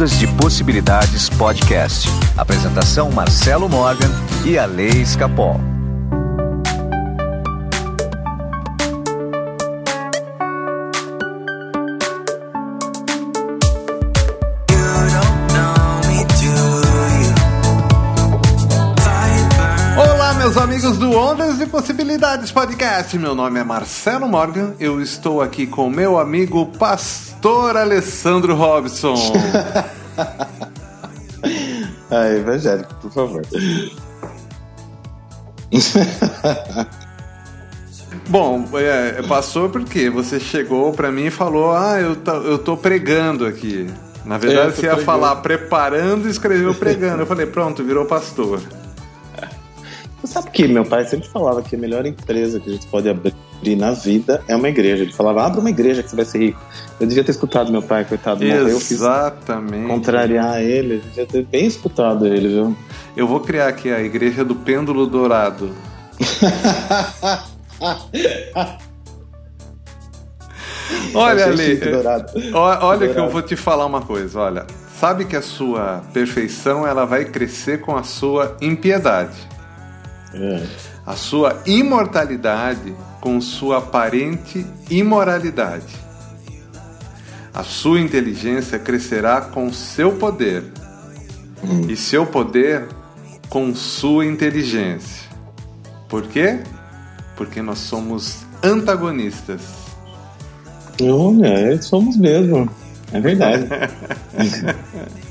Ondas de Possibilidades Podcast. Apresentação Marcelo Morgan e a Lei Escapol. Meus amigos do Ondas de Possibilidades Podcast. Meu nome é Marcelo Morgan. Eu estou aqui com meu amigo Pastor Alessandro Robson. ah, evangélico, por favor. Bom, é, pastor, porque você chegou para mim e falou: Ah, eu tô, eu tô pregando aqui. Na verdade, É, você ia pregando. falar preparando e escreveu pregando. Eu falei: Pronto, virou pastor. Você sabe que meu pai sempre falava que a melhor empresa que a gente pode abrir na vida é uma igreja. Ele falava, abra uma igreja que você vai ser rico. Eu devia ter escutado meu pai, coitado. morreu, Exatamente. contrariar ele. Eu devia ter bem escutado ele, viu? Eu vou criar aqui a Igreja do Pêndulo Dourado. Olha ali. Ó- olha que eu vou te falar uma coisa, olha. Sabe que a sua perfeição ela vai crescer com a sua impiedade. É. A sua imortalidade com sua aparente imoralidade. A sua inteligência crescerá com seu poder. E seu poder com sua inteligência. Por quê? Porque nós somos antagonistas. Olha, é, somos mesmo. É verdade.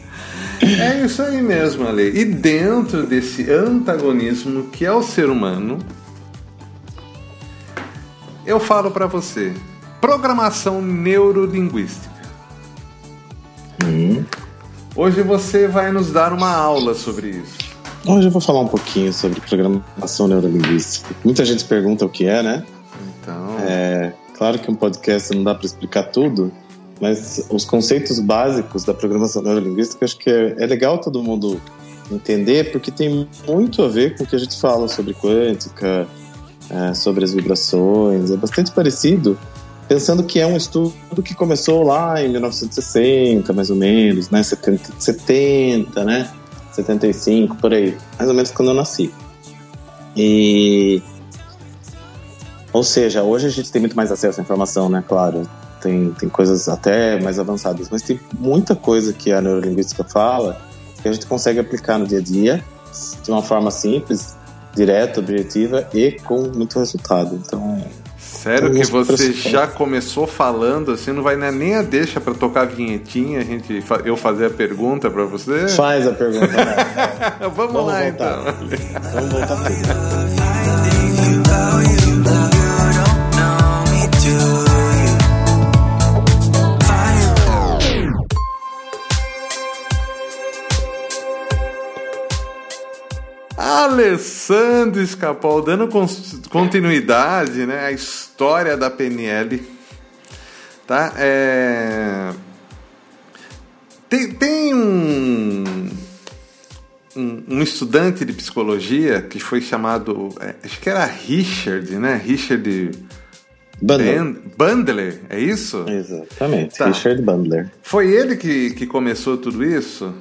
É isso aí mesmo, Ale. E dentro desse antagonismo que é o ser humano, eu falo pra você: programação neurolinguística. Hum. Hoje você vai nos dar uma aula sobre isso. Hoje eu vou falar um pouquinho sobre programação neurolinguística. Muita gente pergunta o que é, né? Então, É, claro que um podcast não dá para explicar tudo, mas os conceitos básicos da programação neurolinguística acho que é, é legal todo mundo entender, porque tem muito a ver com o que a gente fala sobre quântica, é, sobre as vibrações, é bastante parecido, pensando que é um estudo que começou lá em 1960, mais ou menos, né, 70, 70 né, 75, por aí, mais ou menos quando eu nasci. E ou seja, hoje a gente tem muito mais acesso à informação, né? Claro, tem, tem coisas até mais avançadas, mas tem muita coisa que a neurolinguística fala que a gente consegue aplicar no dia a dia de uma forma simples, direta, objetiva e com muito resultado. Então, sério que você já começou falando assim, não vai né, nem a deixa pra tocar a vinhetinha, a gente, eu fazer a pergunta pra você? faz a pergunta. Né? Vamos, Vamos lá voltar. então. Vamos voltar Alessandro Escapol, dando continuidade né, à história da PNL. Tá? É... Tem, tem um, um, um estudante de psicologia que foi chamado, é, acho que era Richard, né? Richard Bandler, é isso? Exatamente, Tá. Richard Bandler. Foi ele que, que começou tudo isso?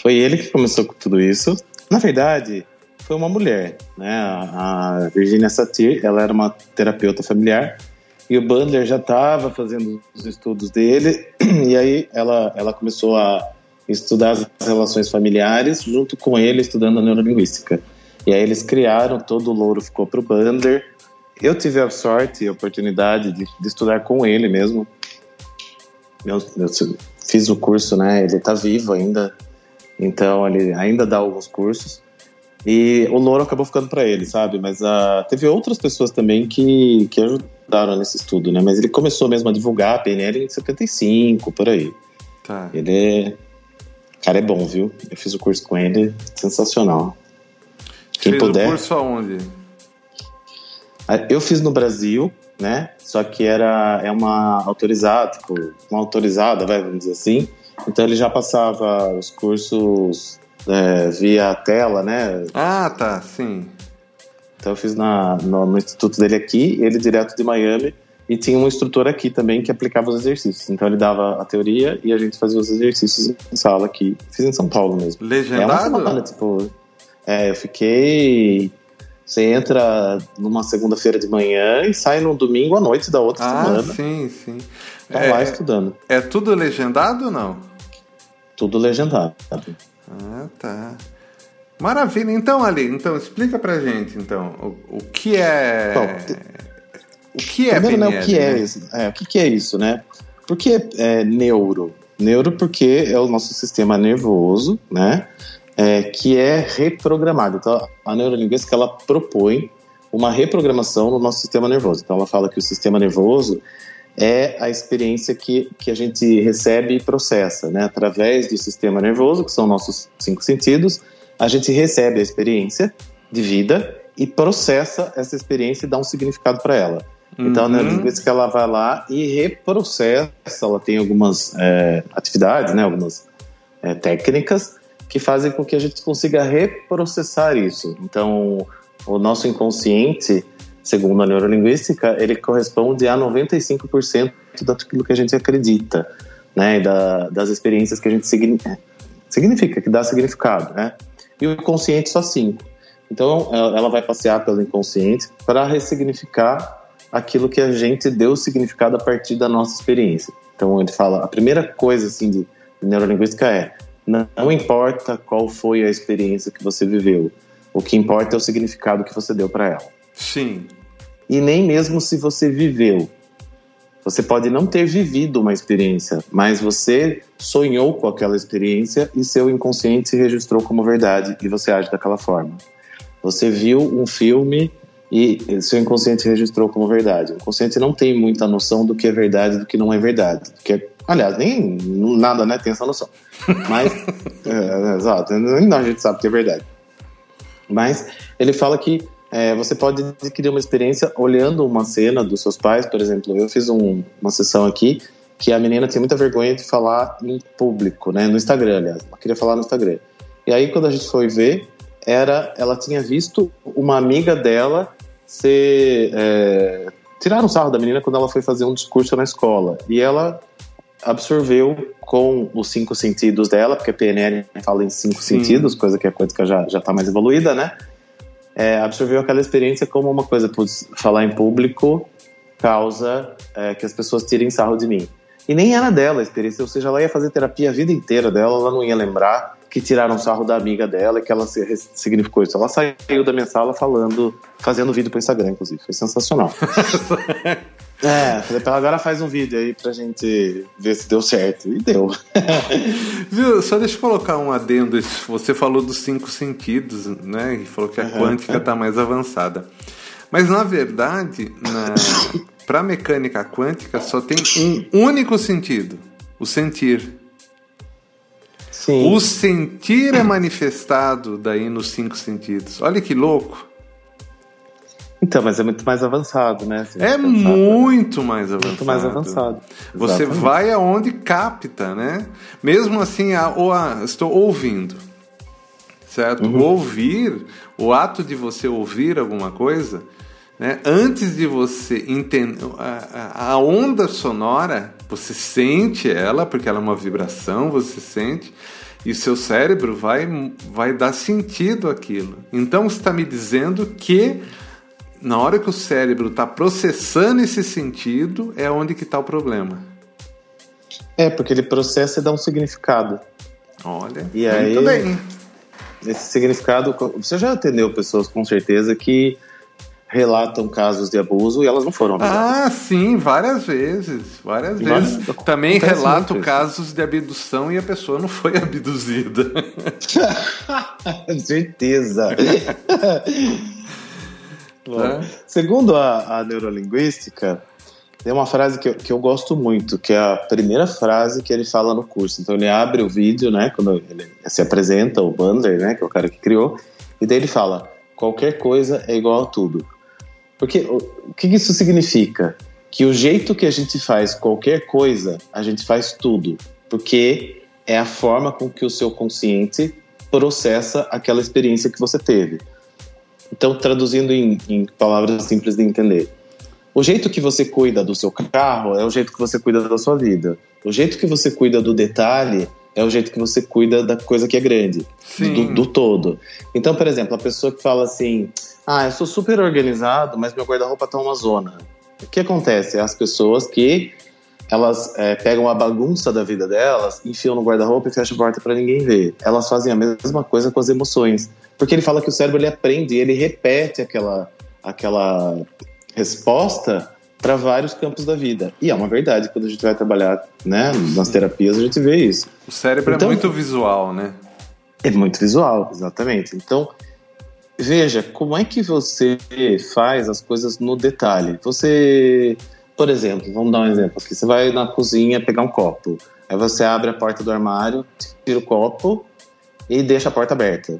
Foi ele que começou com tudo isso. Na verdade, foi uma mulher, né? A Virginia Satir, ela era uma terapeuta familiar e o Bandler já estava fazendo os estudos dele e aí ela, ela começou a estudar as relações familiares junto com ele estudando a neurolinguística. E aí eles criaram, todo o louro ficou para o Bandler. Eu tive a sorte e a oportunidade de, de estudar com ele mesmo. Eu, eu fiz o curso, né? Ele está vivo ainda, então ele ainda dá alguns cursos. E o louro acabou ficando para ele, sabe? Mas ah, teve outras pessoas também que, que ajudaram nesse estudo, né? Mas ele começou mesmo a divulgar a PNL em 75, por aí. Tá. Ele é. Cara, é bom, viu? Eu fiz o curso com ele, sensacional. Quem Fez puder. o curso aonde? Ah, Eu fiz no Brasil, né? Só que era é uma autorizada, tipo, uma autorizada, vai, vamos dizer assim. Então ele já passava os cursos é, via tela, né? Ah, tá, sim. Então eu fiz na, no, no instituto dele aqui, ele direto de Miami. E tinha um instrutor aqui também que aplicava os exercícios. Então ele dava a teoria e a gente fazia os exercícios em sala aqui. Fiz em São Paulo mesmo. Legendado? É uma semana, tipo. É, eu fiquei. Você entra numa segunda-feira de manhã e sai no domingo à noite da outra ah, semana. Sim, sim. Tá é, lá estudando. É tudo legendado ou não? Tudo legendado. Ah, tá. Maravilha. Então, Ali, então explica pra gente, então, o, o que é... Bom, o que é primeiro, PNL, né, o que é, né? isso? É, o que, que é isso, né? Por que é, neuro? Neuro porque é o nosso sistema nervoso, né? É, que é reprogramado. Então, a neurolinguística, ela propõe uma reprogramação no nosso sistema nervoso. Então, ela fala que o sistema nervoso é a experiência que, que a gente recebe e processa, né? Através do sistema nervoso, que são nossos cinco sentidos, a gente recebe a experiência de vida e processa essa experiência e dá um significado para ela. Uhum. Então, né, que ela vai lá e reprocessa, ela tem algumas é, atividades, né, algumas é, técnicas que fazem com que a gente consiga reprocessar isso. Então, o nosso inconsciente, segundo a neurolinguística, ele corresponde a 95% daquilo que a gente acredita, né, da, das experiências que a gente significa, que dá significado, né? e o consciente só cinco. Então, ela vai passear pelo inconsciente para ressignificar aquilo que a gente deu significado a partir da nossa experiência. Então, ele fala: a primeira coisa assim de, neurolinguística é não importa qual foi a experiência que você viveu, o que importa é o significado que você deu para ela. Sim. E nem mesmo se você viveu, você pode não ter vivido uma experiência, mas você sonhou com aquela experiência e seu inconsciente se registrou como verdade e você age daquela forma. Você viu um filme e seu inconsciente registrou como verdade. O inconsciente não tem muita noção do que é verdade e do que não é verdade. Porque, aliás, nem nada né, tem essa noção. Mas, é, exato, nem a gente sabe que é verdade. Mas ele fala que é, você pode adquirir uma experiência olhando uma cena dos seus pais, por exemplo. Eu fiz um, uma sessão aqui que a menina tinha muita vergonha de falar em público, né? No Instagram, aliás. Ela queria falar no Instagram. E aí, quando a gente foi ver, era, ela tinha visto uma amiga dela ser. É, tirar um sarro da menina quando ela foi fazer um discurso na escola. E ela absorveu com os cinco sentidos dela, porque a PNL fala em cinco Sim. sentidos, coisa que a quântica já está mais evoluída, né? É, absorveu aquela experiência como uma coisa, putz, falar em público causa é, que as pessoas tirem sarro de mim. E nem era dela a experiência, ou seja, ela ia fazer terapia a vida inteira dela, ela não ia lembrar que tiraram sarro da amiga dela e que ela significou isso. Ela saiu da minha sala falando, fazendo vídeo pro Instagram, inclusive. Foi sensacional. É, falei pra ela, agora faz um vídeo aí pra gente ver se deu certo. E deu. Viu, só deixa eu colocar um adendo. Você falou dos cinco sentidos, né? E falou que a quântica tá mais avançada. Mas na verdade, na, pra mecânica quântica só tem um único sentido: o sentir. Sim. O sentir é manifestado daí nos cinco sentidos. Olha que louco. Então, mas é muito mais avançado, né? É muito mais avançado. Muito mais avançado. Você Exatamente. vai aonde capta, né? Mesmo assim, a, ou a, estou ouvindo, certo? Uhum. Ouvir, o ato de você ouvir alguma coisa, né? Antes de você entender a, a onda sonora, você sente ela, porque ela é uma vibração, você sente e seu cérebro vai, vai dar sentido àquilo. Então está me dizendo que na hora que o cérebro está processando esse sentido, é onde que está o problema. É, porque ele processa e dá um significado. Olha, e aí, muito bem. Esse significado, você já atendeu pessoas com certeza que relatam casos de abuso e elas não foram abusadas. Ah, sim, várias vezes. Várias vezes. Também relato casos de abdução e a pessoa não foi abduzida. certeza. Né? Segundo a, a, neurolinguística, tem uma frase que eu, que eu gosto muito, que é a primeira frase que ele fala no curso. Então ele abre o vídeo, né, quando ele se apresenta, o Bandler, né, que é o cara que criou, e daí ele fala: qualquer coisa é igual a tudo. Porque o, que isso significa? Que o jeito que a gente faz qualquer coisa, a gente faz tudo. Porque é a forma com que o seu consciente processa aquela experiência que você teve. Então, traduzindo em, em palavras simples de entender, o jeito que você cuida do seu carro é o jeito que você cuida da sua vida. O jeito que você cuida do detalhe é o jeito que você cuida da coisa que é grande, do, do, todo. Então, por exemplo, a pessoa que fala assim: Ah, eu sou super organizado, mas meu guarda-roupa tá uma zona. O que acontece? As pessoas que elas é, pegam a bagunça da vida delas, enfiam no guarda-roupa e fecham a porta para ninguém ver. Elas fazem a mesma coisa com as emoções. Porque ele fala que o cérebro ele aprende, ele repete aquela, aquela resposta para vários campos da vida. E é uma verdade, quando a gente vai trabalhar né, nas terapias, a gente vê isso. O cérebro é então, é muito visual, né? É muito visual, exatamente. Então, veja, como é que você faz as coisas no detalhe? Você, por exemplo, vamos dar um exemplo aqui. Você vai na cozinha pegar um copo. Aí você abre a porta do armário, tira o copo e deixa a porta aberta.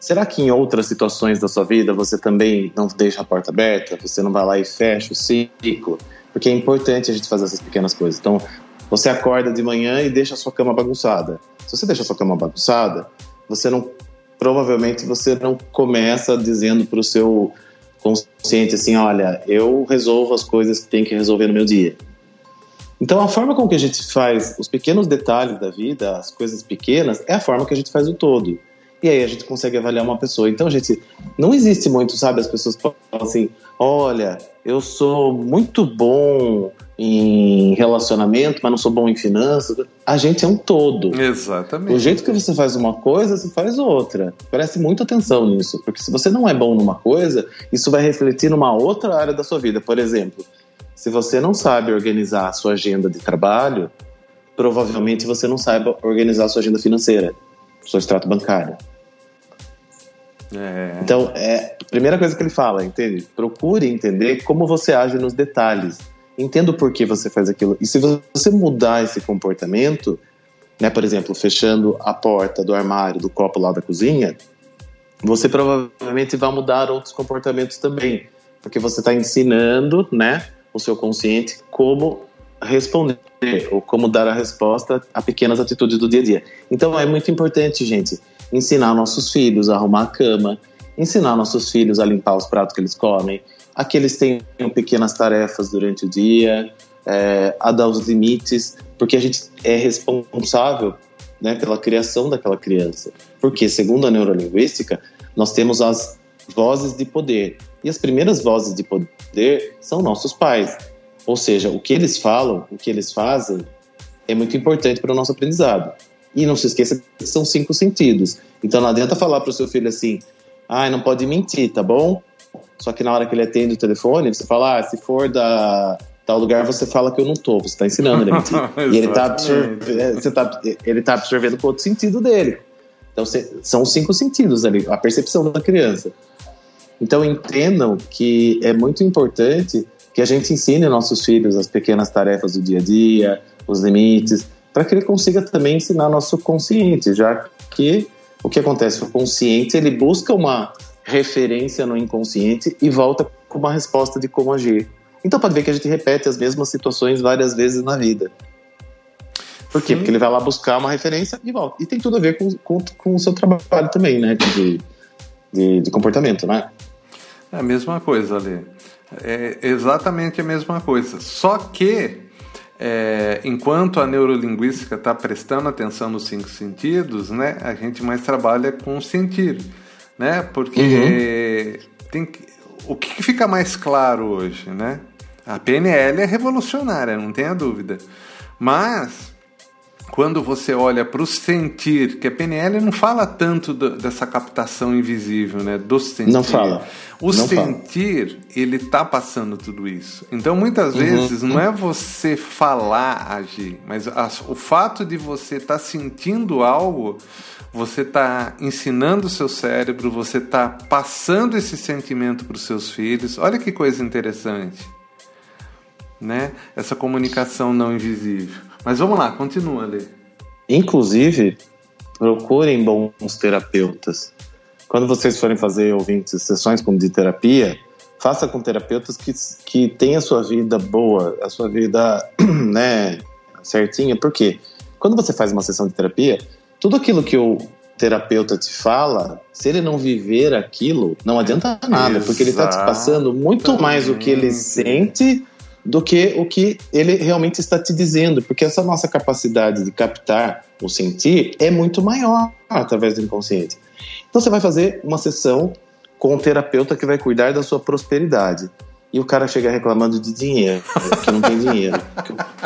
Será que em outras situações da sua vida você também não deixa a porta aberta? Você não vai lá e fecha o ciclo? Porque é importante a gente fazer essas pequenas coisas. Então, você acorda de manhã e deixa a sua cama bagunçada. Se você deixa a sua cama bagunçada, você não provavelmente você não começa dizendo para o seu consciente assim, olha, eu resolvo as coisas que tem que resolver no meu dia. Então, a forma com que a gente faz os pequenos detalhes da vida, as coisas pequenas, é a forma que a gente faz o todo. E aí a gente consegue avaliar uma pessoa. Então, gente, não existe muito, sabe? As pessoas falam assim: olha, eu sou muito bom em relacionamento, mas não sou bom em finanças. A gente é um todo. Exatamente. O jeito que você faz uma coisa, você faz outra. Preste muita atenção nisso, porque se você não é bom numa coisa, isso vai refletir numa outra área da sua vida. Por exemplo, se você não sabe organizar a sua agenda de trabalho, provavelmente você não saiba organizar a sua agenda financeira seu extrato bancário. É. Então, é a primeira coisa que ele fala, entende? Procure entender como você age nos detalhes. Entenda o porquê você faz aquilo. E se você mudar esse comportamento, né, por exemplo, fechando a porta do armário, do copo lá da cozinha, você provavelmente vai mudar outros comportamentos também. Porque você está ensinando né, o seu consciente como responder ou como dar a resposta a pequenas atitudes do dia a dia. Então é muito importante, gente, ensinar nossos filhos a arrumar a cama, ensinar nossos filhos a limpar os pratos que eles comem, a que eles tenham pequenas tarefas durante o dia, é, a dar os limites, porque a gente é responsável né, pela criação daquela criança. Porque, segundo a neurolinguística, nós temos as vozes de poder. E as primeiras vozes de poder são nossos pais. Ou seja, o que eles falam, o que eles fazem, é muito importante para o nosso aprendizado. E não se esqueça que são cinco sentidos. Então não adianta falar para o seu filho assim, ah, não pode mentir, tá bom? Só que na hora que ele atende o telefone, você fala, ah, se for da tal lugar, você fala que eu não tô. Você está ensinando ele a mentir. e ele está absorvendo, tá, ele tá absorvendo com outro sentido dele. Então são os cinco sentidos ali, a percepção da criança. Então entendam que é muito importante que a gente ensine nossos filhos as pequenas tarefas do dia a dia, os limites, para que ele consiga também ensinar nosso consciente, já que o que acontece? O consciente ele busca uma referência no inconsciente e volta com uma resposta de como agir. Então pode ver que a gente repete as mesmas situações várias vezes na vida. Por quê? Sim. Porque ele vai lá buscar uma referência e volta. E tem tudo a ver com, com, com o seu trabalho também, né? De, de, de comportamento, né? É a mesma coisa, ali. É exatamente a mesma coisa. Só que, é, enquanto a neurolinguística está prestando atenção nos cinco sentidos, né, a gente mais trabalha com o sentir. Né? Porque uhum. tem que, o que fica mais claro hoje? Né? A PNL é revolucionária, não tenha dúvida. Mas quando você olha para o sentir, que a PNL não fala tanto do, dessa captação invisível, né? Do sentir. Não fala. O não sentir, fala. ele tá passando tudo isso. Então, muitas uhum. vezes, não é você falar, agir, mas a, o fato de você estar tá sentindo algo, você está ensinando o seu cérebro, você está passando esse sentimento para os seus filhos. Olha que coisa interessante, né? Essa comunicação não invisível. Mas vamos lá, continua, Lê. Inclusive, procurem bons terapeutas. Quando vocês forem fazer ouvintes sessões de terapia, faça com terapeutas que, que tenham a sua vida boa, a sua vida né, certinha. Por quê? Quando você faz uma sessão de terapia, tudo aquilo que o, terapeuta te fala, se ele não viver aquilo, não adianta nada, porque ele está te passando muito mais o que ele sente do que o que ele realmente está te dizendo, porque essa nossa capacidade de captar o sentir é muito maior através do inconsciente. Então você vai fazer uma sessão com um terapeuta que vai cuidar da sua prosperidade e o cara chega reclamando de dinheiro, que não tem dinheiro.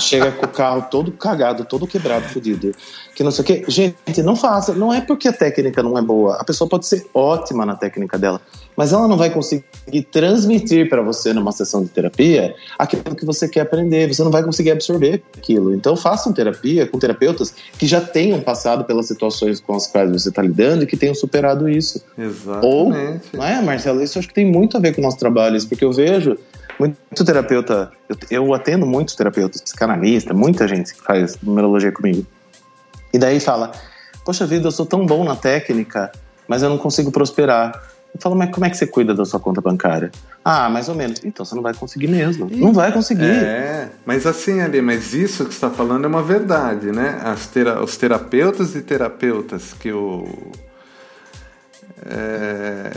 chega com o carro todo cagado, todo quebrado, fodido. Que não sei o quê. Gente, não faça. Não é porque a técnica não é boa. A pessoa pode ser ótima na técnica dela, mas ela não vai conseguir transmitir para você numa sessão de terapia aquilo que você quer aprender. Você não vai conseguir absorver aquilo. Então façam terapia com terapeutas que já tenham passado pelas situações com as quais você está lidando e que tenham superado isso. Exatamente. Ou, não é, Marcelo? Isso acho que tem muito a ver com o nosso trabalho, porque eu vejo muito terapeuta, eu, eu atendo muitos terapeutas, psicanalista, muita gente que faz numerologia comigo. E daí fala: Poxa vida, eu sou tão bom na técnica, mas eu não consigo prosperar. Eu falo, mas como é que você cuida da sua conta bancária? Ah, mais ou menos. Então você não vai conseguir mesmo. Não vai conseguir. É, mas assim, ali, mas isso que você está falando é uma verdade, né? Tera os terapeutas e terapeutas que o. É,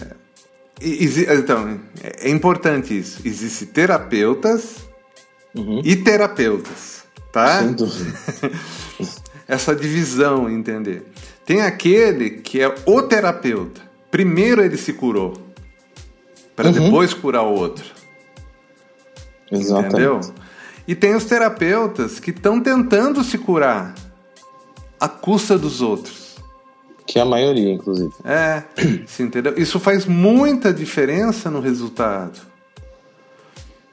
então, é importante isso. Existem terapeutas uhum. e terapeutas, tá? Sem dúvida. Essa divisão, entender. Tem aquele que é o terapeuta. Primeiro ele se curou, para uhum. depois curar o outro. Exatamente. Entendeu? E tem os terapeutas que estão tentando se curar à custa dos outros. Que é a maioria, inclusive. É, você entendeu? Isso faz muita diferença no resultado.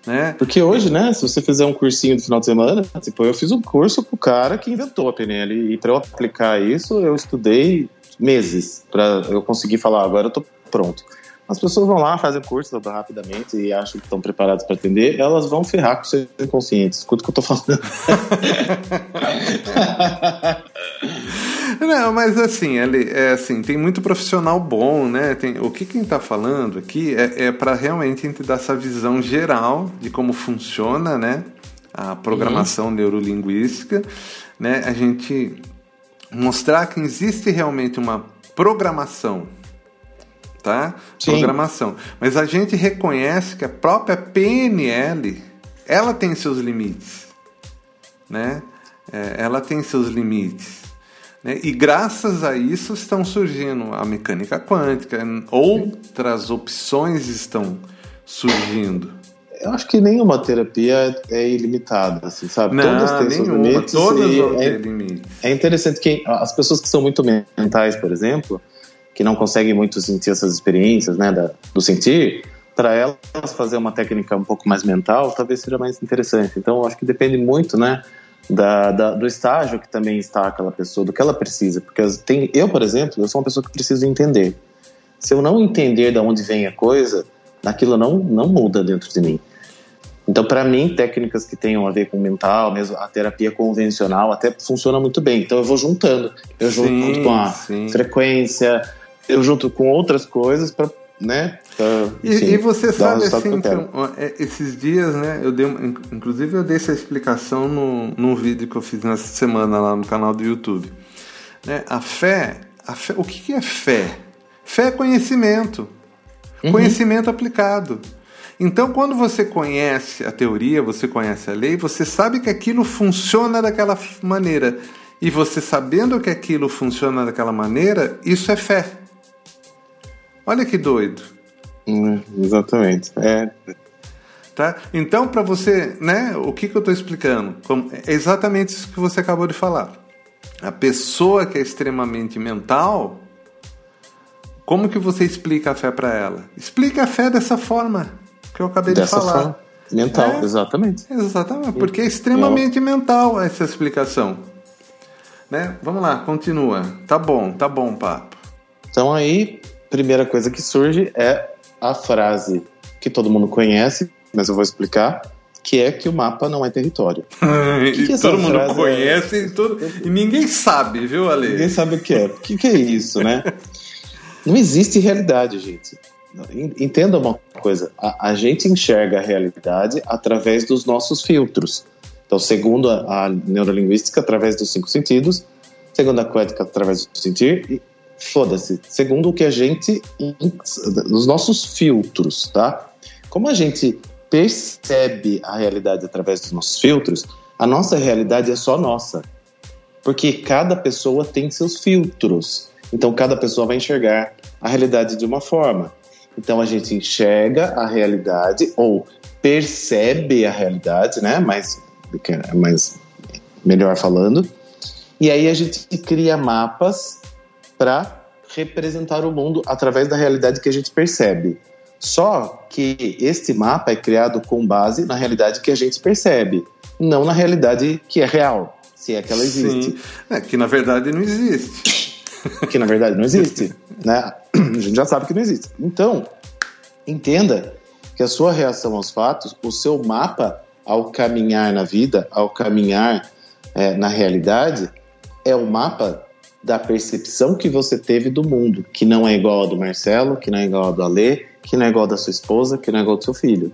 Né? Porque hoje, né, se você fizer um cursinho no final de semana, tipo, eu fiz um curso com o cara que inventou a PNL e para eu aplicar isso, eu estudei meses para eu conseguir falar, agora eu tô pronto. As pessoas vão lá, fazem o curso rapidamente e acham que estão preparadas para atender, elas vão ferrar com seus inconscientes. Escuta o que eu tô falando. Não, mas assim, ele, é assim, tem muito profissional bom, né? Tem, o que quem está falando aqui é, é para realmente a gente dar essa visão geral de como funciona, né? A programação uhum. neurolinguística, né? A gente mostrar que existe realmente uma programação, tá? Sim. Programação. Mas a gente reconhece que a própria PNL, ela tem seus limites, né? É, ela tem seus limites. Né? E graças a isso estão surgindo a mecânica quântica, outras opções estão surgindo. Eu acho que nenhuma terapia é ilimitada, assim, sabe? Não, todas têm nenhuma, seus limites. Todas vão é, limites. É interessante que as pessoas que são muito mentais, por exemplo, que não conseguem muito sentir essas experiências, né, da, do sentir, para elas fazer uma técnica um pouco mais mental, talvez seja mais interessante. Então, acho que depende muito, né? Da, da, do estágio que também está aquela pessoa, do que ela precisa. Porque tem, eu, por exemplo, eu sou uma pessoa que preciso entender. Se eu não entender de onde vem a coisa, aquilo não, não muda dentro de mim. Então, para mim, técnicas que tenham a ver com mental, mesmo a terapia convencional, até funciona muito bem. Então, eu vou juntando. Eu junto sim, com a sim. frequência, eu junto com outras coisas para né? Tá, e, e, você sabe assim, que é, esses dias, né? Eu dei, inclusive eu dei essa explicação no, num vídeo que eu fiz nessa semana lá no canal do YouTube. Né? A fé, a fé, o que, que é fé? Fé é conhecimento, uhum. conhecimento aplicado. Então, quando você conhece a teoria, você conhece a lei, você sabe que aquilo funciona daquela maneira. E você sabendo que aquilo funciona daquela maneira, isso é fé. Olha que doido. Hum, exatamente. É. Tá? Então, para você, né, o que, que eu estou explicando? Como, é exatamente isso que você acabou de falar. A pessoa que é extremamente mental, como que você explica a fé para ela? Explica a fé dessa forma que eu acabei dessa de falar. Forma. Mental, é, exatamente. Exatamente, porque é extremamente mental essa explicação. Né? Vamos lá, continua. Tá bom, tá bom, papo. Então aí, primeira coisa que surge é a frase que todo mundo conhece, mas eu vou explicar, que é que o mapa não é território. que que todo mundo é? conhece é... e, todo... e, ninguém sabe, viu, Ale? Ninguém sabe o que é. O que, que é isso, né? não existe realidade, gente. Entenda uma coisa: a, a, gente enxerga a realidade através dos nossos filtros. Então, segundo a, a neurolinguística, através dos cinco sentidos, segundo a quântica, através do sentir, foda-se. Segundo o que a gente. Os nossos filtros, tá? Como a gente percebe a realidade através dos nossos filtros, a nossa realidade é só nossa. Porque cada pessoa tem seus filtros. Então cada pessoa vai enxergar a realidade de uma forma. Então a gente enxerga a realidade ou percebe a realidade, né? Mais, mais melhor falando. E aí a gente cria mapas para representar o mundo através da realidade que a gente percebe. Só que este mapa é criado com base na realidade que a gente percebe, não na realidade que é real, se é que ela existe. Sim. É, que na verdade não existe. Que na verdade não existe. né? A gente já sabe que não existe. Então, entenda que a sua reação aos fatos, o seu mapa ao caminhar na vida, ao caminhar é, na realidade, é o mapa da percepção que você teve do mundo, que não é igual ao do Marcelo, que não é igual ao do Alê, que não é igual ao da sua esposa, que não é igual ao do seu filho.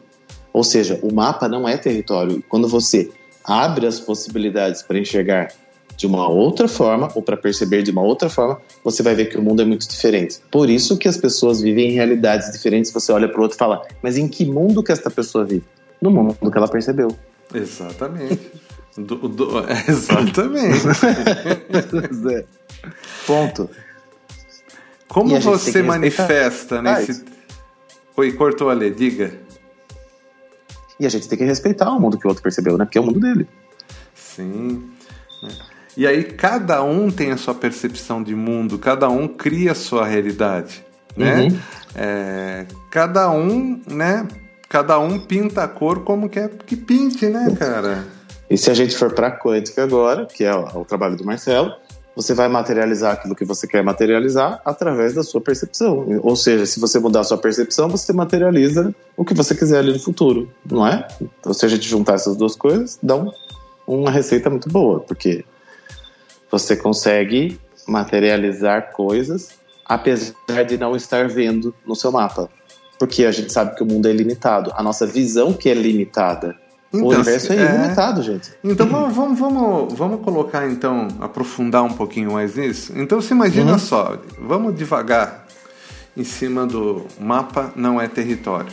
Ou seja, o mapa não é território. Quando você abre as possibilidades para enxergar de uma outra forma ou para perceber de uma outra forma, você vai ver que o mundo é muito diferente. Por isso que as pessoas vivem em realidades diferentes. Você olha para o outro e fala: mas em que mundo que esta pessoa vive? No mundo que ela percebeu. Exatamente. Do, do, exatamente. Ponto. Como você manifesta nesse. Oi, cortou a lei, diga. E a gente tem que respeitar o mundo que o outro percebeu, né? Porque é o mundo dele. Sim. E aí cada um tem a sua percepção de mundo, cada um cria a sua realidade, né? Uhum. É, cada um, né? Cada um pinta a cor como quer que pinte, né, cara? E se a gente for para quântica agora, que é o, o trabalho do Marcelo, você vai materializar aquilo que você quer materializar através da sua percepção. Ou seja, se você mudar a sua percepção, você materializa o que você quiser ali no futuro, não é? Então, se a gente juntar essas duas coisas, dá um, uma receita muito boa, porque você consegue materializar coisas apesar de não estar vendo no seu mapa. Porque a gente sabe que o mundo é limitado, a nossa visão que é limitada. Então, o universo é, é ilimitado, gente. Então vamos, vamos, vamos, vamos colocar então, aprofundar um pouquinho mais nisso. Então você imagina uhum. só, vamos devagar em cima do mapa não é território.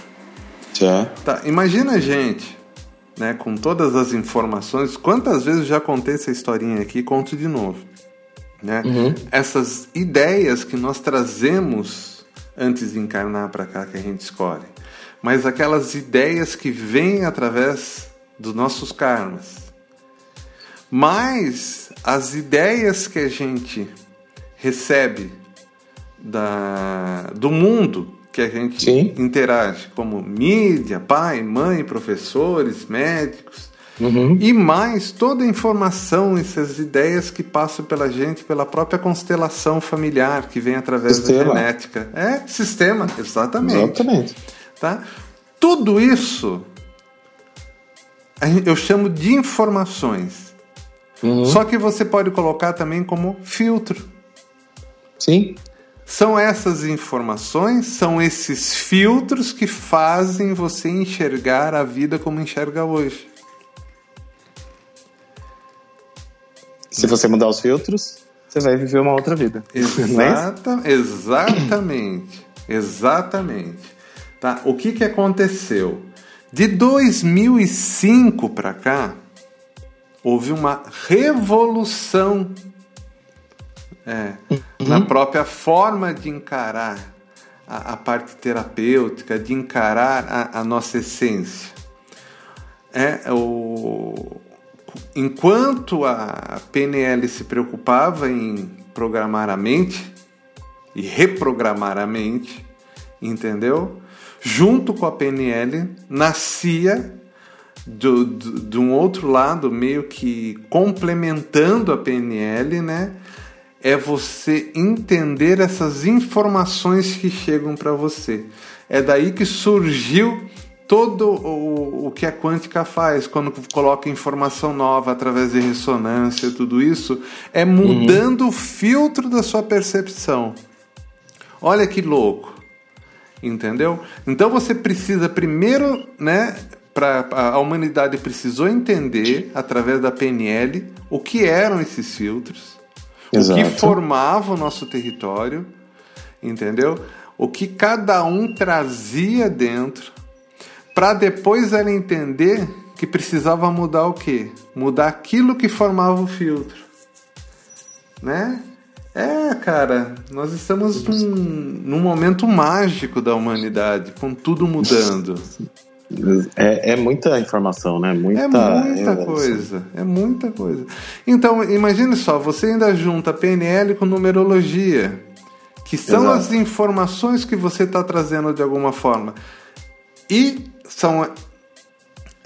Já. Tá, imagina a gente, né, com todas as informações, quantas vezes já contei essa historinha aqui, conto de novo. Né? Uhum. Essas ideias que nós trazemos antes de encarnar para cá que a gente escolhe mas aquelas ideias que vêm através dos nossos karmas. Mas as ideias que a gente recebe da, do mundo que a gente Sim. interage, como mídia, pai, mãe, professores, médicos, Uhum. E mais toda a informação, essas ideias que passam pela gente, pela própria constelação familiar, que vem através sistema. da genética. É, sistema, exatamente. Exatamente. Tá? Tudo isso eu chamo de informações. Uhum. Só que você pode colocar também como filtro. Sim. São essas informações, são esses filtros que fazem você enxergar a vida como enxerga hoje. Se você mudar os filtros, você vai viver uma outra vida. Exata, exatamente. Exatamente. Tá? O que, que aconteceu? De 2005 para cá, houve uma revolução é, uhum. na própria forma de encarar a, a parte terapêutica, de encarar a, a, nossa essência. É, o, enquanto a PNL se preocupava em programar a mente e reprogramar a mente, entendeu? Junto com a PNL, nascia do, do, de um outro lado, meio que complementando a PNL, né? É você entender essas informações que chegam para você. É daí que surgiu todo o, o que a quântica faz quando coloca informação nova através de ressonância, tudo isso, é mudando uhum. o filtro da sua percepção. Olha que louco entendeu? Então você precisa primeiro, né, para a humanidade precisou entender através da PNL o que eram esses filtros, Exato. O que formava o nosso território, entendeu? O que cada um trazia dentro, para depois ela entender que precisava mudar o quê? Mudar aquilo que formava o filtro, né? É, cara, nós estamos num, num momento mágico da humanidade, com tudo mudando. É, é, muita informação, né? Muita, é muita coisa, é muita coisa. Então, imagine só, você ainda junta PNL com numerologia, que são Exato. as informações que você está trazendo de alguma forma. E são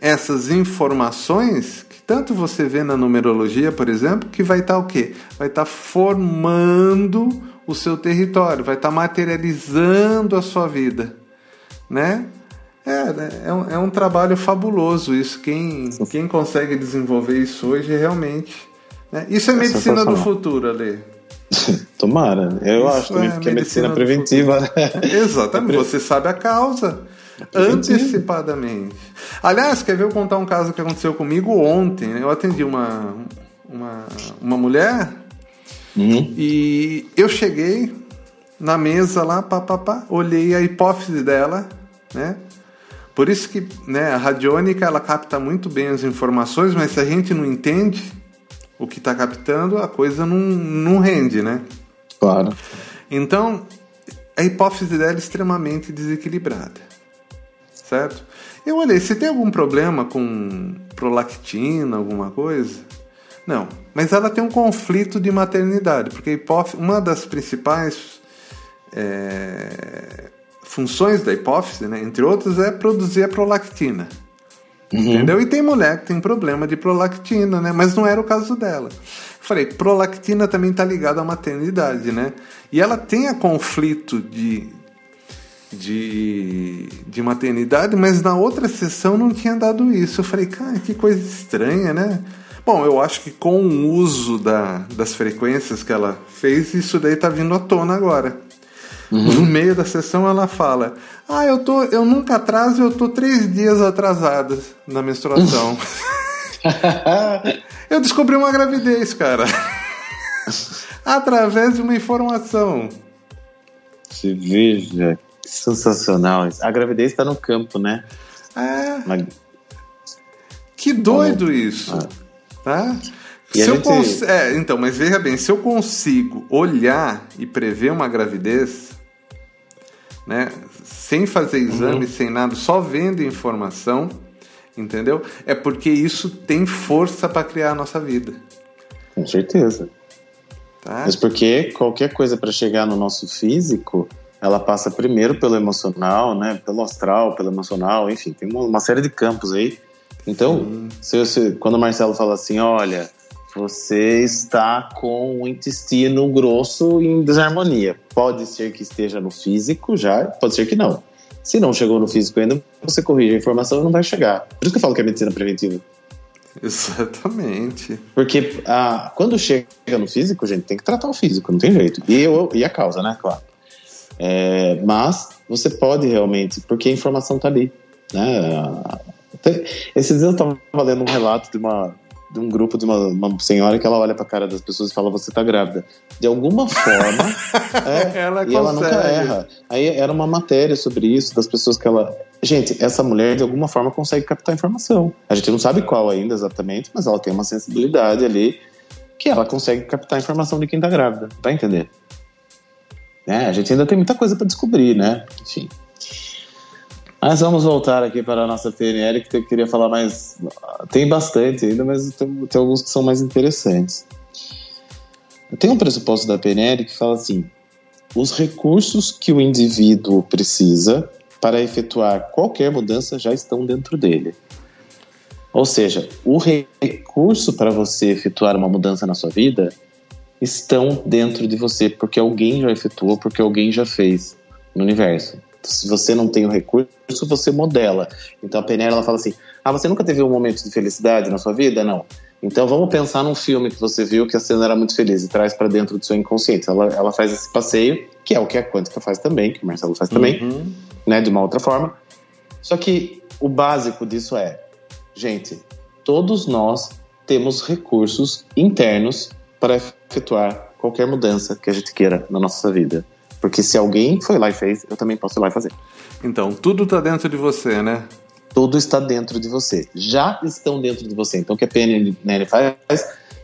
essas informações tanto você vê na numerologia, por exemplo, que vai estar tá o quê? Vai estar tá formando o seu território, vai estar tá materializando a sua vida, né? É, né? é, um, é um trabalho fabuloso isso. Quem, quem consegue desenvolver isso hoje realmente. Né? Isso é, é medicina do futuro, Ale. Tomara. Eu isso acho também é que é medicina preventiva. Né? Exatamente. Você sabe a causa antecipadamente. Aliás, quer ver eu contar um caso que aconteceu comigo ontem? Eu atendi uma, uma, uma mulher uhum. e eu cheguei na mesa lá, pá, pá, pá, olhei a hipófise dela, né? Por isso que né, a radiônica ela capta muito bem as informações, mas se a gente não entende o que está captando, a coisa não, não rende, né? Claro. Então, a hipófise dela é extremamente desequilibrada certo? Eu olhei, se tem algum problema com prolactina, alguma coisa? Não, mas ela tem um conflito de maternidade, porque hipófise, uma das principais é, funções da hipófise, né, entre outras, é produzir a prolactina. Uhum. Entendeu? E tem mulher que tem problema de prolactina, né? Mas não era o caso dela. Falei, prolactina também está ligada à maternidade, né? E ela tem a conflito de, de, de maternidade, mas na outra sessão não tinha dado isso. Eu falei, cara, que coisa estranha, né? Bom, eu acho que com o uso da, das frequências que ela fez, isso daí tá vindo à tona agora. Uhum. No meio da sessão ela fala: Ah, eu, tô, eu nunca atraso, eu tô três dias atrasada na menstruação. eu descobri uma gravidez, cara. Através de uma informação. Se veja Sensacional. A gravidez está no campo, né? É. Que doido Como... isso. Ah. Tá? se eu gente... cons... é, então, mas veja bem, se eu consigo olhar e prever uma gravidez, né, sem fazer exame, uhum. sem nada, só vendo informação, entendeu? É porque isso tem força para criar a nossa vida. Com certeza. Tá? Mas porque qualquer coisa para chegar no nosso físico, ela passa primeiro pelo emocional, né? Pelo astral, pelo emocional, enfim, tem uma, série de campos aí. Então, se, se, quando o Marcelo fala assim, olha, você está com o intestino grosso em desarmonia. Pode ser que esteja no físico já, pode ser que não. Se não chegou no físico ainda, você corrige a informação e não vai chegar. Por isso que eu falo que é medicina preventiva. Exatamente. Porque ah, quando chega no físico, gente, tem que tratar o físico, não tem jeito. E, eu, e a causa, né? Claro. É, mas você pode realmente, porque a informação está ali. Né? Esses dias eu estava lendo um relato de uma de um grupo de uma, uma, senhora que ela olha para a cara das pessoas e fala você está grávida. De alguma forma, é, ela e ela nunca erra. Aí era uma matéria sobre isso das pessoas que ela, gente, essa mulher de alguma forma consegue captar informação. A gente não sabe qual ainda exatamente, mas ela tem uma sensibilidade ali que ela consegue captar informação de quem está grávida. Vai entender? Né? A gente ainda tem muita coisa para descobrir, né? Enfim. Mas vamos voltar aqui para a nossa PNL, que eu queria falar mais. Tem bastante ainda, mas tem, tem alguns que são mais interessantes. Tem um pressuposto da PNL que fala assim: os recursos que o indivíduo precisa para efetuar qualquer mudança já estão dentro dele. Ou seja, o recurso para você efetuar uma mudança na sua vida estão dentro de você, porque alguém já efetuou, porque alguém já fez no universo. Se você não tem o recurso, você modela. Então a PNL ela fala assim: Ah, você nunca teve um momento de felicidade na sua vida? Não. Então vamos pensar num filme que você viu que a cena era muito feliz e traz para dentro do seu inconsciente. Ela, ela faz esse passeio, que é o que a quântica faz também, que o Marcelo faz também, uhum. né, de uma outra forma. Só que o básico disso é, gente, todos nós temos recursos internos para efetuar qualquer mudança que a gente queira na nossa vida. Porque se alguém foi lá e fez, eu também posso ir lá e fazer. Então, tudo está dentro de você, né? Tudo está dentro de você. Já estão dentro de você. Então, o que a PNL faz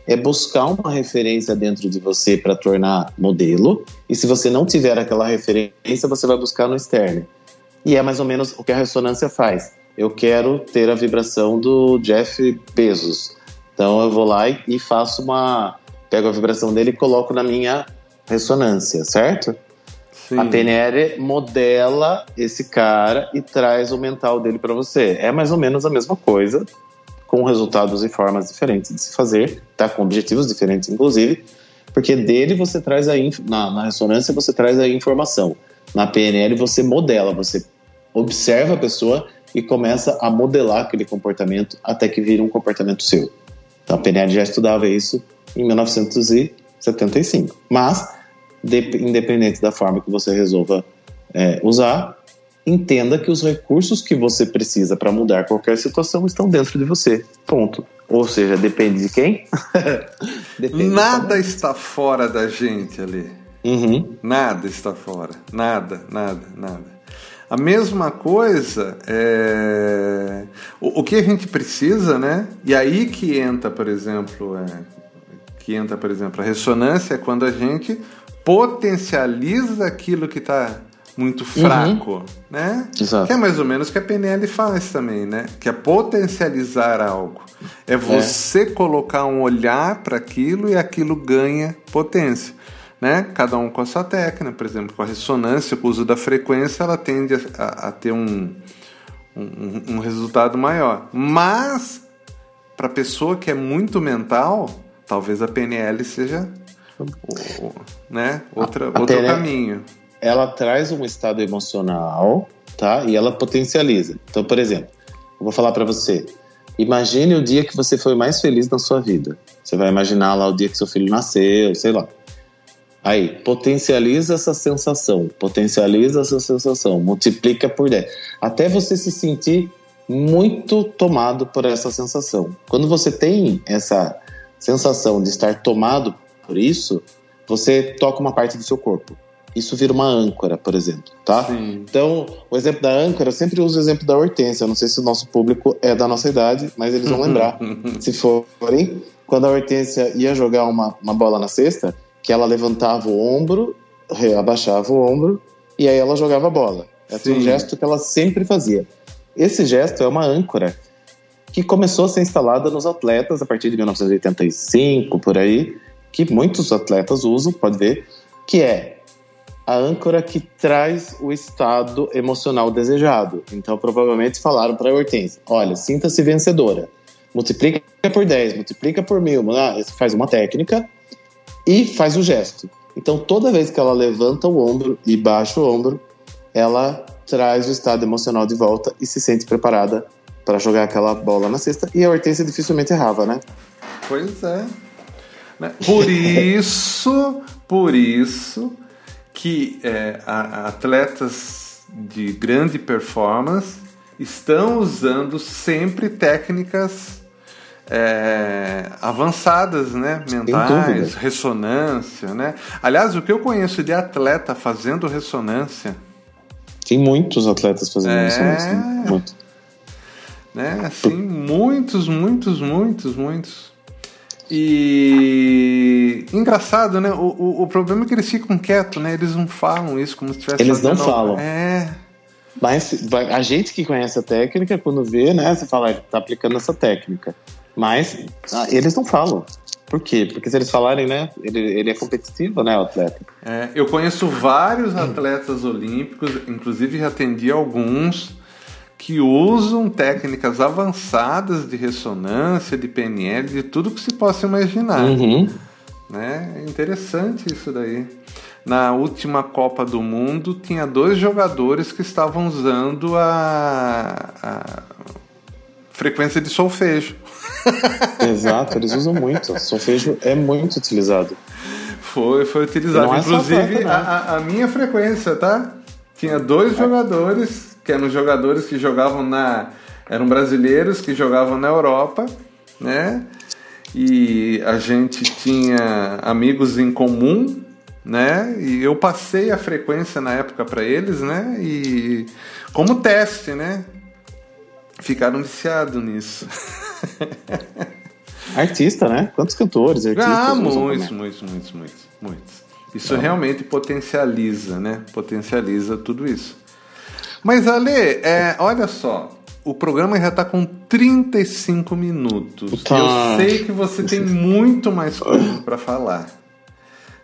é buscar uma referência dentro de você para tornar modelo. E se você não tiver aquela referência, você vai buscar no externo. E é mais ou menos o que a ressonância faz. Eu quero ter a vibração do Jeff Bezos. Então eu vou lá e faço uma. Pego a vibração dele e coloco na minha ressonância, certo? Sim. A PNL modela esse cara e traz o mental dele para você. É mais ou menos a mesma coisa, com resultados e formas diferentes de se fazer, tá? Com objetivos diferentes, inclusive, porque dele você traz a na, na ressonância você traz a informação. Na PNL você modela, você observa a pessoa e começa a modelar aquele comportamento até que vira um comportamento seu. Então a PNL já estudava isso em 1975. Mas de, independente da forma que você resolva é, usar, entenda que os recursos que você precisa para mudar qualquer situação estão dentro de você. Ponto. Ou seja, depende de quem? depende Nada está fora da gente ali. Uhum. Nada está fora. Nada, nada, nada. A mesma coisa é o, o, que a gente precisa, né? E aí que entra, por exemplo, é, que entra, por exemplo, a ressonância é quando a gente potencializa aquilo que está muito uhum. fraco, uhum. né? Exato. Que é mais ou menos o que a PNL faz também, né? Que é potencializar algo. É você é. colocar um olhar para aquilo e aquilo ganha potência. Né? Cada um com a sua técnica, por exemplo, com a ressonância, com o uso da frequência, ela tende a, a ter um, um, um resultado maior. Mas, para a pessoa que é muito mental, talvez a PNL seja o, né? Outra, a, outro caminho. Ela traz um estado emocional, tá? E ela potencializa. Então, por exemplo, eu vou falar para você. Imagine o dia que você foi mais feliz na sua vida. Você vai imaginar lá o dia que seu filho nasceu, sei lá. Aí, potencializa essa sensação, potencializa essa sensação, multiplica por 10. Até você se sentir muito tomado por essa sensação. Quando você tem essa sensação de estar tomado por isso, você toca uma parte do seu corpo. Isso vira uma âncora, por exemplo, tá? Sim. Então, o exemplo da âncora, eu sempre uso o exemplo da hortência. Eu não sei se o nosso público é da nossa idade, mas eles vão lembrar. se forem, quando a hortência ia jogar uma, uma bola na cesta, que ela levantava o ombro, abaixava o ombro, e aí ela jogava a bola. Esse é um gesto que ela sempre fazia. Esse gesto é uma âncora que começou a ser instalada nos atletas a partir de 1985, por aí, que muitos atletas usam, pode ver, que é a âncora que traz o estado emocional desejado. Então, provavelmente falaram para a Hortense: olha, sinta-se vencedora. Multiplica por 10, multiplica por mil. Ah, faz uma técnica e faz o gesto. Então, toda vez que ela levanta o ombro e baixa o ombro, ela traz o estado emocional de volta e se sente preparada para jogar aquela bola na cesta. E a Hortência dificilmente errava, né? Pois é. Né? Por isso, por isso que é, atletas de grande performance estão usando sempre técnicas é, avançadas, né? Mentais, ressonância, né? Aliás, o que eu conheço de atleta fazendo ressonância. Tem muitos atletas fazendo é... ressonância. Muito. Né? Assim, muitos, muitos, muitos, muitos. E engraçado, né? O, o, o, problema é que eles ficam quietos, né? Eles não falam isso como se tivesse Eles não falam. É. Mas a gente que conhece a técnica, quando vê, né? Você fala, ele tá aplicando essa técnica. Mas ah, eles não falam. Por quê? Porque se eles falarem, né? Ele, ele é competitivo, né, o atleta? É, eu conheço vários atletas olímpicos, inclusive já atendi alguns que usam técnicas avançadas de ressonância, de PNL, de tudo que se possa imaginar. Uhum. Né? É interessante isso daí. Na última Copa do Mundo, tinha dois jogadores que estavam usando a, a frequência de solfejo. Exato, eles usam muito. Solfejo é muito utilizado. Foi, foi utilizado. É Inclusive, a, a, minha frequência, tá? Tinha dois é. jogadores que eram jogadores que jogavam na. eram brasileiros que jogavam na Europa, né? E a gente tinha amigos em comum, né? E eu passei a frequência na época para eles, né? E como teste, né? Ficaram viciados nisso. Artista, né? Quantos cantores, artistas? Ah, muitos, muitos, muitos, muitos, muitos. Isso ah. realmente potencializa, né? Potencializa tudo isso. Mas, Ale, é, olha só. O programa já está com 35 minutos. Tá. Eu sei que você tem muito mais coisa para falar.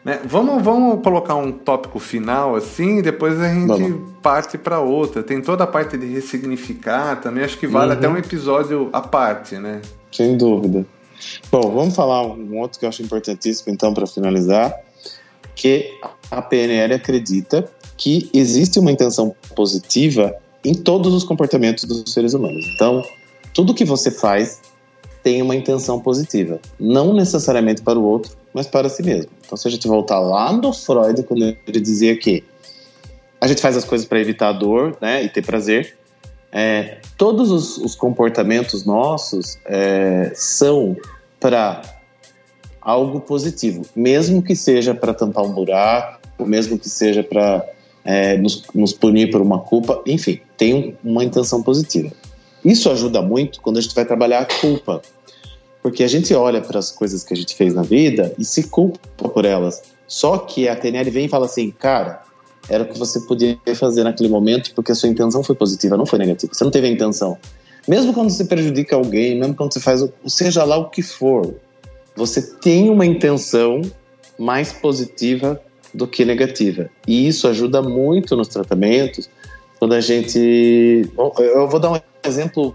Né? Vamos, vamos colocar um tópico final assim, e depois a gente vamos. parte para outra. Tem toda a parte de ressignificar também, acho que vale uhum. até um episódio à parte, né? Sem dúvida. Bom, vamos falar um outro que eu acho importantíssimo então para finalizar, que a PNL acredita que existe uma intenção positiva em todos os comportamentos dos seres humanos. Então, tudo que você faz tem uma intenção positiva, não necessariamente para o outro, mas para si mesmo. Então, se a gente voltar lá no Freud, quando ele dizia que a gente faz as coisas para evitar a dor né, e ter prazer, é, todos os, os, comportamentos nossos é, são para algo positivo, mesmo que seja para tampar um buraco, mesmo que seja para é, nos, nos, punir por uma culpa, enfim, tem uma intenção positiva. Isso ajuda muito quando a gente vai trabalhar a culpa, porque a gente olha para as coisas que a gente fez na vida e se culpa por elas. Só que a TNL vem e fala assim, cara, era o que você podia fazer naquele momento porque a sua intenção foi positiva, não foi negativa. Você não teve a intenção. Mesmo quando você prejudica alguém, mesmo quando você faz, seja lá o que for, você tem uma intenção mais positiva do que negativa. E isso ajuda muito nos tratamentos quando a gente. Bom, eu vou dar um exemplo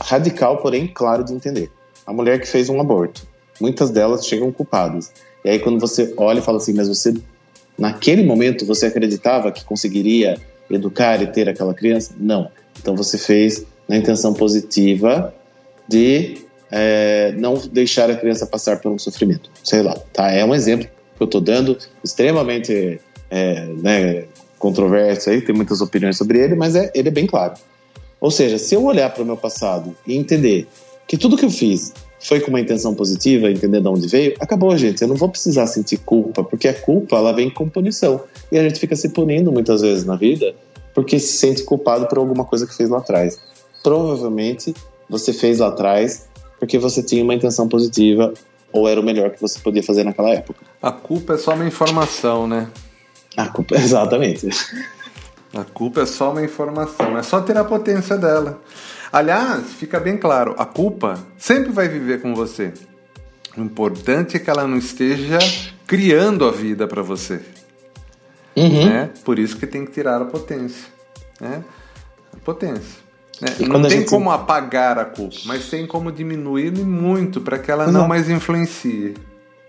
radical, porém claro de entender. A mulher que fez um aborto. Muitas delas chegam culpadas. E aí, quando você olha e fala assim, mas você, naquele momento, você acreditava que conseguiria educar e ter aquela criança? Não. Então você fez na intenção positiva de é, não deixar a criança passar por um sofrimento. Sei lá, tá? É um exemplo que eu estou dando, extremamente é, né, controverso aí, tem muitas opiniões sobre ele, mas é, ele é bem claro. Ou seja, se eu olhar para o meu passado e entender que tudo que eu fiz foi com uma intenção positiva, entender de onde veio, acabou, gente. Eu não vou precisar sentir culpa, porque a culpa ela vem com punição. E a gente fica se punindo muitas vezes na vida porque se sente culpado por alguma coisa que fez lá atrás provavelmente você fez lá atrás porque você tinha uma intenção positiva ou era o melhor que você podia fazer naquela época. A culpa é só uma informação, né? A culpa, exatamente. A culpa é só uma informação, é só ter a potência dela. Aliás, fica bem claro, a culpa sempre vai viver com você. O importante é que ela não esteja criando a vida para você. Uhum. Né? Por isso que tem que tirar a potência. Né? A potência. É, não tem gente... como apagar a culpa, mas tem como diminuir muito para que ela não, não mais influencie.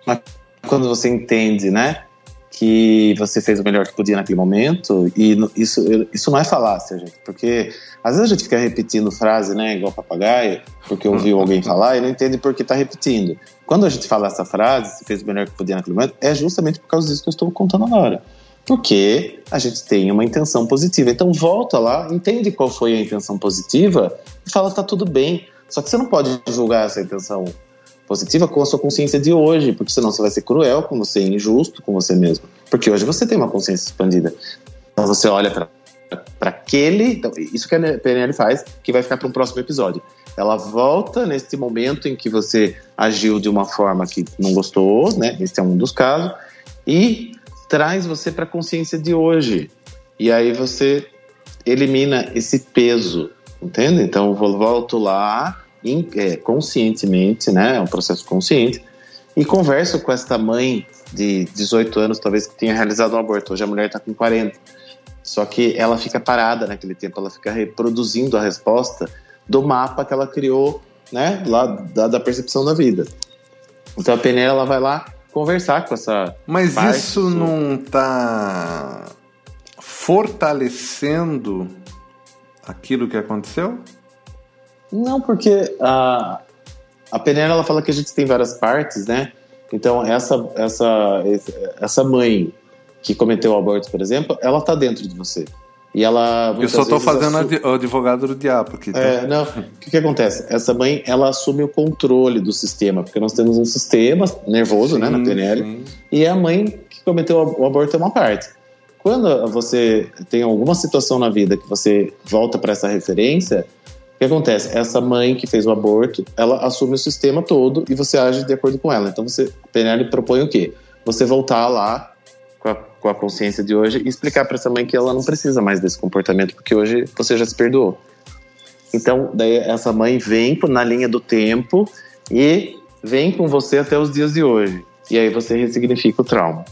Mas quando você entende, né, que você fez o melhor que podia naquele momento, e isso, isso não é falácia, gente, porque às vezes a gente fica repetindo frase, né, igual papagaio, porque ouviu alguém falar e não entende por que está repetindo. Quando a gente fala essa frase, você fez o melhor que podia naquele momento, é justamente por causa disso que eu estou contando agora porque a gente tem uma intenção positiva. Então volta lá, entende qual foi a intenção positiva e fala que tá tudo bem. Só que você não pode julgar essa intenção positiva com a sua consciência de hoje, porque senão você vai ser cruel com você, injusto com você mesmo. Porque hoje você tem uma consciência expandida. Então você olha para aquele. Então, isso que a PNL faz, que vai ficar para um próximo episódio. Ela volta nesse momento em que você agiu de uma forma que não gostou, né? Esse é um dos casos. E traz você para a consciência de hoje. E aí você elimina esse peso, entende? Então eu volto lá in, é, conscientemente, né? É um processo consciente. E converso com esta mãe de 18 anos, talvez que tenha realizado um aborto. Hoje a mulher está com 40. Só que ela fica parada naquele tempo, ela fica reproduzindo a resposta do mapa que ela criou, né? Lá da, da percepção da vida. Então a PNL ela vai lá conversar com essa. Mas isso não está fortalecendo aquilo que aconteceu? Não, porque a, a PNL ela fala que a gente tem várias partes, né? Então, essa, essa, essa mãe que cometeu o aborto, por exemplo, ela está dentro de você. E ela. Eu só estou fazendo assume... o advogado do diabo aqui. Tá? É, não. O que, que acontece? Essa mãe, ela assume o controle do sistema, porque nós temos um sistema nervoso, sim, né, na PNL, sim. e a mãe que cometeu o aborto é uma parte. Quando você tem alguma situação na vida que você volta para essa referência, o que acontece? Essa mãe que fez o aborto, ela assume o sistema todo e você age de acordo com ela. Então, você, a PNL propõe o quê? Você voltar lá com a, com a consciência de hoje e explicar para essa mãe que ela não precisa mais desse comportamento, porque hoje você já se perdoou. Então, daí essa mãe vem na linha do tempo e vem com você até os dias de hoje. E aí você ressignifica o trauma.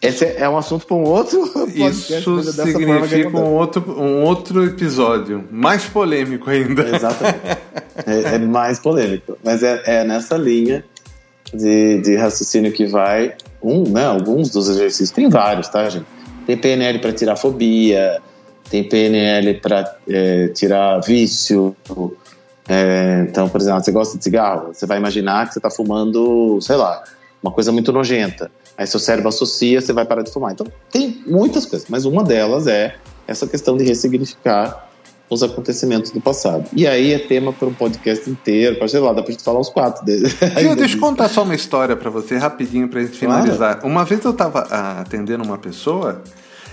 Esse é um assunto para um outro podcast. Isso significa um outro, um outro episódio, mais polêmico ainda. Exatamente. é, é, mais polêmico. Mas é, é nessa linha de, de raciocínio que vai um, né, alguns dos exercícios, tem vários, tá, gente? Tem PNL para tirar fobia, tem PNL para é, tirar vício. É, então, por exemplo, você gosta de cigarro, você vai imaginar que você está fumando, sei lá, uma coisa muito nojenta. Aí seu cérebro associa, você vai parar de fumar. Então, tem muitas coisas, mas uma delas é essa questão de ressignificar os acontecimentos do passado. E aí é tema para um podcast inteiro, pode sei lá, dá pra gente falar uns quatro deles. deixa eu contar só uma história para você rapidinho pra gente finalizar. Claro. Uma vez eu tava ah, atendendo uma pessoa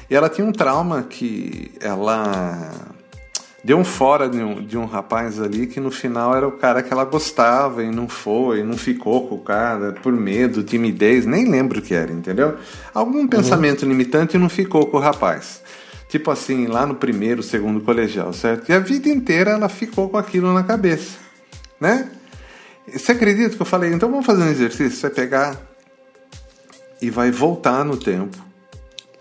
e ela tinha um trauma que ela deu um fora de um, de um rapaz ali que no final era o cara que ela gostava e não foi, não ficou com o cara por medo, timidez, nem lembro o que era, entendeu? Algum uhum. pensamento limitante e não ficou com o rapaz tipo assim, lá no primeiro, segundo colegial, certo? E a vida inteira ela ficou com aquilo na cabeça, né? Você acredita que eu falei, então vamos fazer um exercício? Você vai pegar e vai voltar no tempo,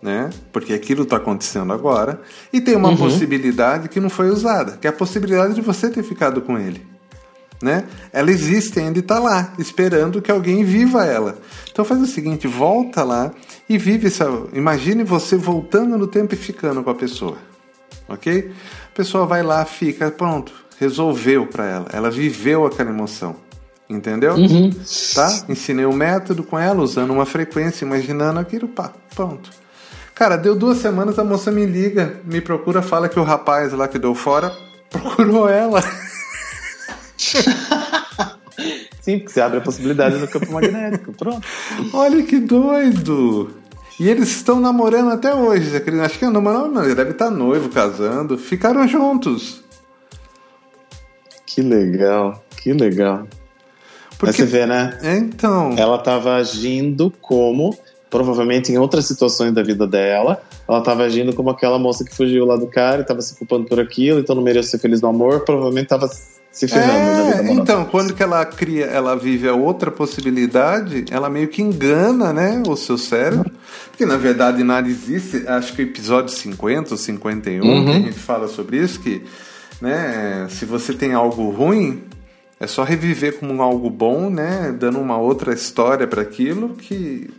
né? Porque aquilo está acontecendo agora. E tem uma uhum. possibilidade que não foi usada, que é a possibilidade de você ter ficado com ele né? Ela existe ainda e está lá, esperando que alguém viva ela. Então faz o seguinte, volta lá e vive essa. Imagine você voltando no tempo e ficando com a pessoa, ok? A pessoa vai lá, fica, pronto, resolveu para ela. Ela viveu aquela emoção, entendeu? Uhum. Tá? Ensinei o um método com ela, usando uma frequência, imaginando aquilo, pá, pronto. Cara, deu duas semanas, a moça me liga, me procura, fala que o rapaz lá que deu fora procurou ela. Sim, porque você abre a possibilidade no campo magnético. Pronto. Olha que doido! E eles estão namorando até hoje. Acho que não, não, não, ele deve estar noivo, casando. Ficaram juntos. Que legal, que legal. Porque... Você vê, né? Então. Ela estava agindo como, provavelmente em outras situações da vida dela, ela estava agindo como aquela moça que fugiu lá do cara e estava se culpando por aquilo, então não merecia ser feliz no amor, provavelmente estava se ferrando é, na vida Então, quando que ela cria, ela vive a outra possibilidade, ela meio que engana, né, o seu cérebro. Porque na verdade nada existe. Acho que o episódio 50 ou 51 uhum. que a gente fala sobre isso, que né, se você tem algo ruim, é só reviver como algo bom, né, dando uma outra história para aquilo que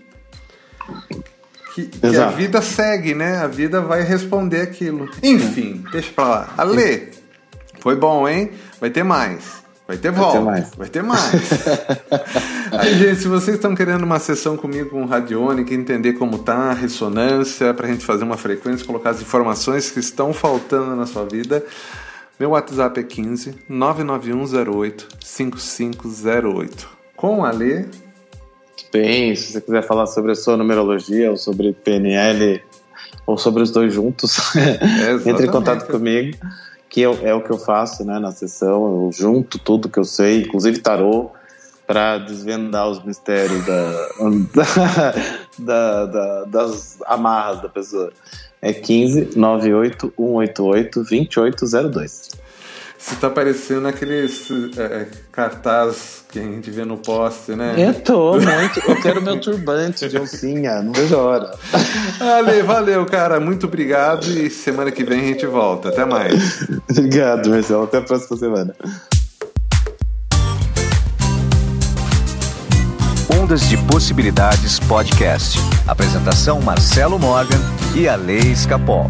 que, que, a vida segue, né? A vida vai responder aquilo. Enfim, deixa pra lá. Ale, foi bom, hein? Vai ter mais. Vai ter volta. Vai ter mais. Vai ter mais. Aí, gente, se vocês estão querendo uma sessão comigo com radiônica, entender como tá a ressonância, pra gente fazer uma frequência, colocar as informações que estão faltando na sua vida, meu WhatsApp é 15 99108 5508. Com a Lê. Bem, se você quiser falar sobre a sua numerologia ou sobre PNL ou sobre os dois juntos, entre em contato comigo que eu, é o que eu faço né, na sessão, eu junto tudo que eu sei, inclusive tarô, para desvendar os mistérios da, da, da, das amarras da pessoa. É 15 98 188 2802. Você tá parecendo aqueles é, é, cartaz que a gente vê no poste, né? Eu tô, muito. Eu quero meu turbante de oncinha, não vejo a hora. Ale, valeu, cara. Muito obrigado e semana que vem a gente volta. Até mais. obrigado, Marcelo. Até a próxima semana. Ondas de Possibilidades Podcast. Apresentação Marcelo Morgan e Ale Escapol.